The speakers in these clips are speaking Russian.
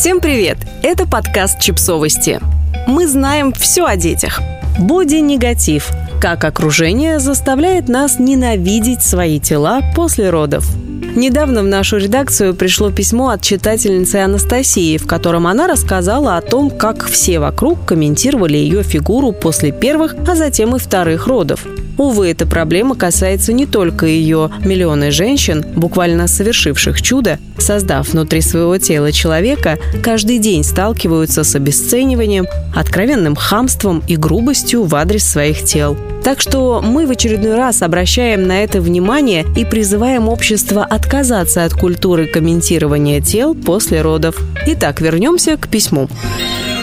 Всем привет! Это подкаст «Чипсовости». Мы знаем все о детях. Боди-негатив. Как окружение заставляет нас ненавидеть свои тела после родов. Недавно в нашу редакцию пришло письмо от читательницы Анастасии, в котором она рассказала о том, как все вокруг комментировали ее фигуру после первых, а затем и вторых родов. Увы, эта проблема касается не только ее. Миллионы женщин, буквально совершивших чудо, создав внутри своего тела человека, каждый день сталкиваются с обесцениванием, откровенным хамством и грубостью в адрес своих тел. Так что мы в очередной раз обращаем на это внимание и призываем общество отказаться от культуры комментирования тел после родов. Итак, вернемся к письму.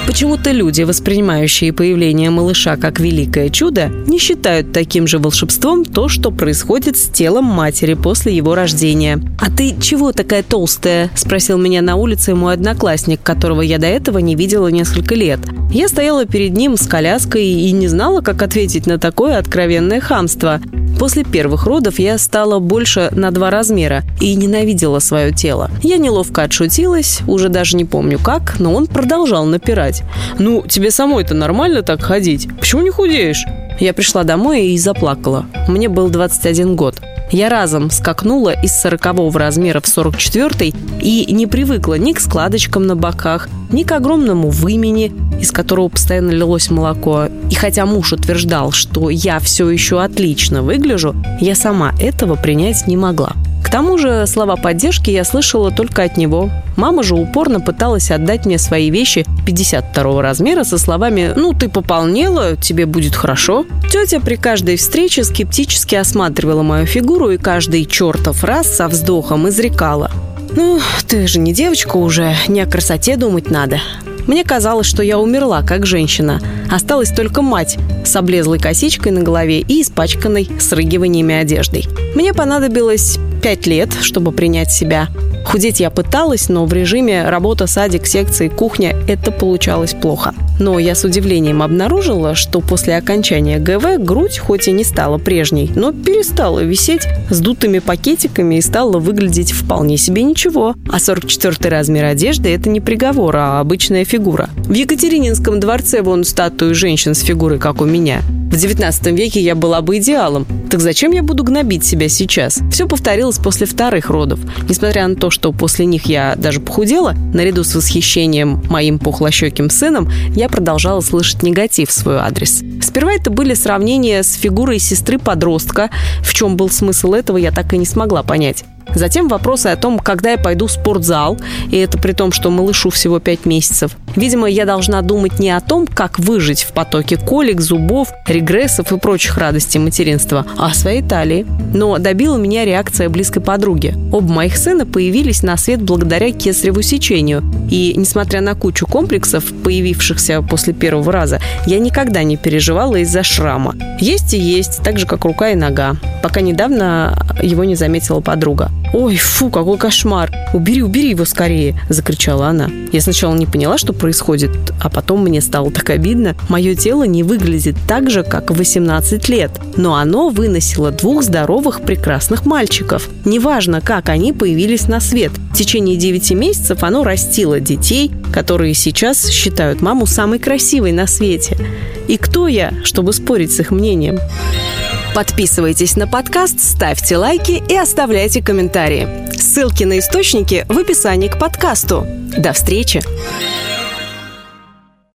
Почему-то люди, воспринимающие появление малыша как великое чудо, не считают таким же волшебством то, что происходит с телом матери после его рождения. «А ты чего такая толстая?» – спросил меня на улице мой одноклассник, которого я до этого не видела несколько лет. Я стояла перед ним с коляской и не знала, как ответить на такое откровенное хамство. После первых родов я стала больше на два размера и ненавидела свое тело. Я неловко отшутилась, уже даже не помню как, но он продолжал напирать. «Ну, тебе самой-то нормально так ходить? Почему не худеешь?» Я пришла домой и заплакала. Мне был 21 год. Я разом скакнула из 40 размера в 44 и не привыкла ни к складочкам на боках, ни к огромному вымени, из которого постоянно лилось молоко. И хотя муж утверждал, что я все еще отлично выгляжу, я сама этого принять не могла. К тому же слова поддержки я слышала только от него. Мама же упорно пыталась отдать мне свои вещи 52 размера со словами «Ну, ты пополнела, тебе будет хорошо». Тетя при каждой встрече скептически осматривала мою фигуру и каждый чертов раз со вздохом изрекала «Ну, ты же не девочка уже, не о красоте думать надо». Мне казалось, что я умерла как женщина. Осталась только мать с облезлой косичкой на голове и испачканной срыгиваниями одеждой. Мне понадобилось пять лет, чтобы принять себя. Худеть я пыталась, но в режиме работа, садик, секции, кухня это получалось плохо. Но я с удивлением обнаружила, что после окончания ГВ грудь хоть и не стала прежней, но перестала висеть с дутыми пакетиками и стала выглядеть вполне себе ничего. А 44 размер одежды – это не приговор, а обычная фигура. В Екатерининском дворце вон статую женщин с фигурой, как у меня. В 19 веке я была бы идеалом. Так зачем я буду гнобить себя сейчас? Все повторилось после вторых родов. Несмотря на то, что после них я даже похудела, наряду с восхищением моим пухлощеким сыном, я продолжала слышать негатив в свой адрес. Сперва это были сравнения с фигурой сестры-подростка. В чем был смысл этого, я так и не смогла понять. Затем вопросы о том, когда я пойду в спортзал, и это при том, что малышу всего 5 месяцев. Видимо, я должна думать не о том, как выжить в потоке колик, зубов, регрессов и прочих радостей материнства, а о своей талии. Но добила меня реакция близкой подруги. Оба моих сына появились на свет благодаря кесареву сечению. И, несмотря на кучу комплексов, появившихся после первого раза, я никогда не переживала из-за шрама. Есть и есть, так же, как рука и нога. Пока недавно его не заметила подруга. «Ой, фу, какой кошмар! Убери, убери его скорее!» – закричала она. Я сначала не поняла, что происходит, а потом мне стало так обидно. Мое тело не выглядит так же, как в 18 лет, но оно выносило двух здоровых прекрасных мальчиков. Неважно, как они появились на свет. В течение 9 месяцев оно растило детей, которые сейчас считают маму самой красивой на свете. И кто я, чтобы спорить с их мнением? Подписывайтесь на подкаст, ставьте лайки и оставляйте комментарии. Ссылки на источники в описании к подкасту. До встречи!